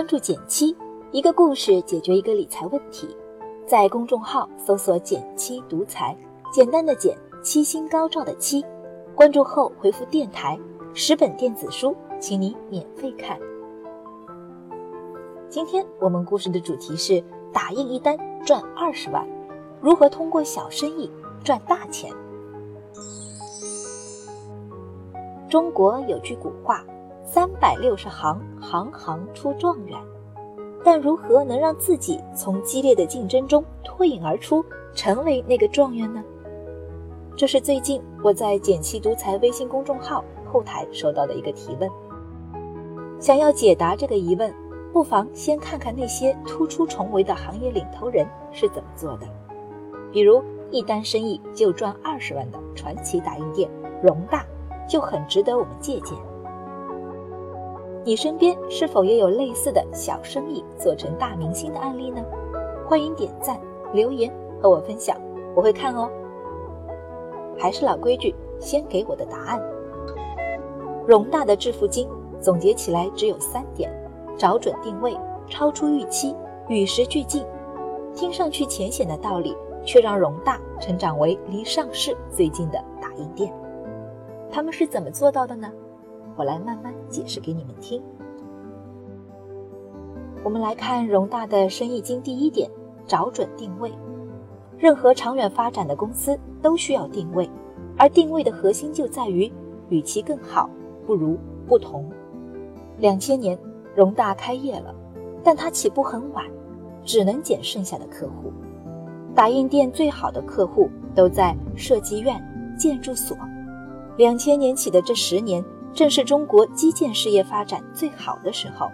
关注减七，一个故事解决一个理财问题。在公众号搜索“减七独裁，简单的减，七星高照的七。关注后回复“电台”，十本电子书，请你免费看。今天我们故事的主题是打印一单赚二十万，如何通过小生意赚大钱？中国有句古话。三百六十行，行行出状元。但如何能让自己从激烈的竞争中脱颖而出，成为那个状元呢？这是最近我在“简七独裁”微信公众号后台收到的一个提问。想要解答这个疑问，不妨先看看那些突出重围的行业领头人是怎么做的。比如一单生意就赚二十万的传奇打印店容大，就很值得我们借鉴。你身边是否也有类似的小生意做成大明星的案例呢？欢迎点赞留言和我分享，我会看哦。还是老规矩，先给我的答案。容大的致富经总结起来只有三点：找准定位、超出预期、与时俱进。听上去浅显的道理，却让容大成长为离上市最近的打印店。他们是怎么做到的呢？我来慢慢解释给你们听。我们来看容大的生意经第一点：找准定位。任何长远发展的公司都需要定位，而定位的核心就在于，与其更好，不如不同。两千年，容大开业了，但它起步很晚，只能捡剩下的客户。打印店最好的客户都在设计院、建筑所。两千年起的这十年。正是中国基建事业发展最好的时候，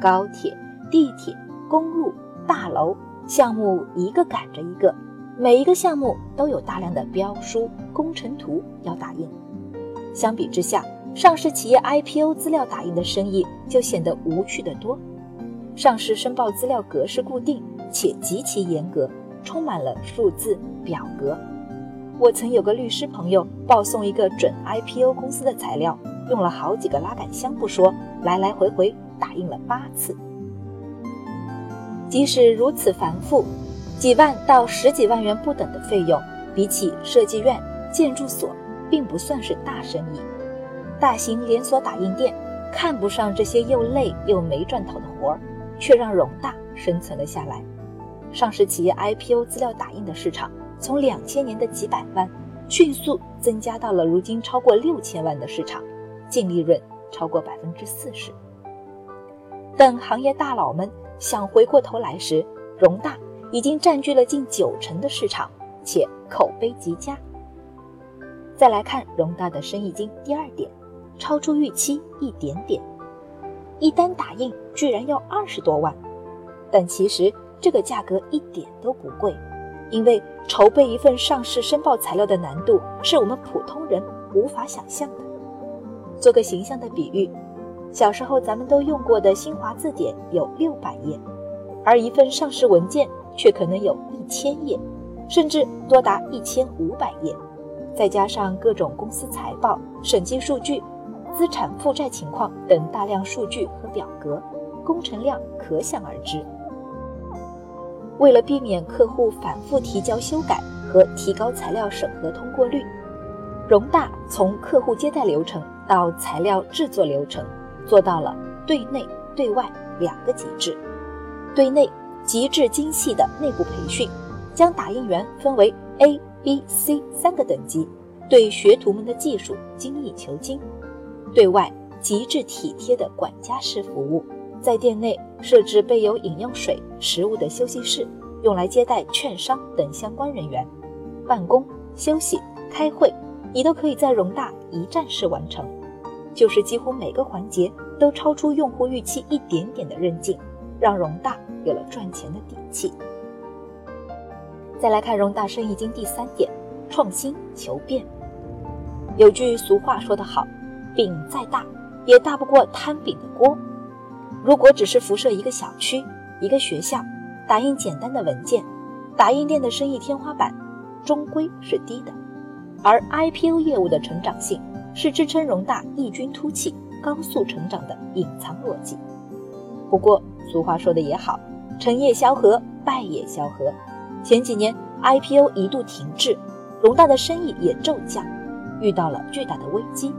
高铁、地铁、公路、大楼项目一个赶着一个，每一个项目都有大量的标书、工程图要打印。相比之下，上市企业 IPO 资料打印的生意就显得无趣的多。上市申报资料格式固定且极其严格，充满了数字表格。我曾有个律师朋友报送一个准 IPO 公司的材料。用了好几个拉杆箱不说，来来回回打印了八次。即使如此繁复，几万到十几万元不等的费用，比起设计院、建筑所，并不算是大生意。大型连锁打印店看不上这些又累又没赚头的活儿，却让容大生存了下来。上市企业 IPO 资料打印的市场，从两千年的几百万，迅速增加到了如今超过六千万的市场。净利润超过百分之四十。等行业大佬们想回过头来时，容大已经占据了近九成的市场，且口碑极佳。再来看容大的生意经第二点，超出预期一点点，一单打印居然要二十多万，但其实这个价格一点都不贵，因为筹备一份上市申报材料的难度是我们普通人无法想象的。做个形象的比喻，小时候咱们都用过的新华字典有六百页，而一份上市文件却可能有一千页，甚至多达一千五百页，再加上各种公司财报、审计数据、资产负债情况等大量数据和表格，工程量可想而知。为了避免客户反复提交修改和提高材料审核通过率，容大从客户接待流程。到材料制作流程，做到了对内对外两个极致。对内极致精细的内部培训，将打印员分为 A、B、C 三个等级，对学徒们的技术精益求精；对外极致体贴的管家式服务，在店内设置备有饮用水、食物的休息室，用来接待券商等相关人员。办公、休息、开会，你都可以在容大一站式完成。就是几乎每个环节都超出用户预期一点点的韧劲，让容大有了赚钱的底气。再来看容大生意经第三点：创新求变。有句俗话说得好，饼再大也大不过摊饼的锅。如果只是辐射一个小区、一个学校，打印简单的文件，打印店的生意天花板终归是低的。而 IPO 业务的成长性。是支撑容大异军突起、高速成长的隐藏逻辑。不过，俗话说的也好，成也萧何，败也萧何。前几年 IPO 一度停滞，荣大的生意也骤降，遇到了巨大的危机。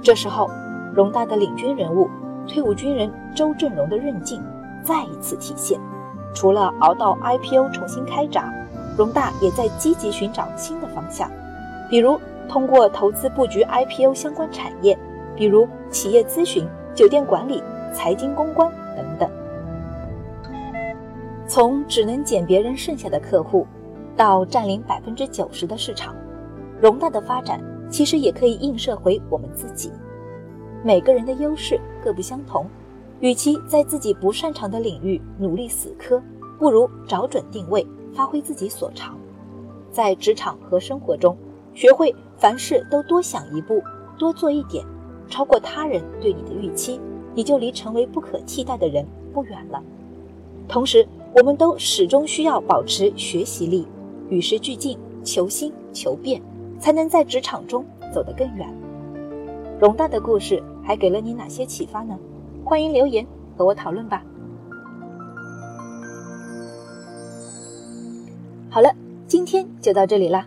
这时候，荣大的领军人物退伍军人周振荣的韧劲再一次体现。除了熬到 IPO 重新开闸，荣大也在积极寻找新的方向，比如通过投资布局 IPO 相关产业，比如企业咨询、酒店管理、财经公关等等。从只能捡别人剩下的客户，到占领百分之九十的市场，荣大的发展其实也可以映射回我们自己。每个人的优势各不相同。与其在自己不擅长的领域努力死磕，不如找准定位，发挥自己所长。在职场和生活中，学会凡事都多想一步，多做一点，超过他人对你的预期，你就离成为不可替代的人不远了。同时，我们都始终需要保持学习力，与时俱进，求新求变，才能在职场中走得更远。容大的故事还给了你哪些启发呢？欢迎留言和我讨论吧。好了，今天就到这里啦。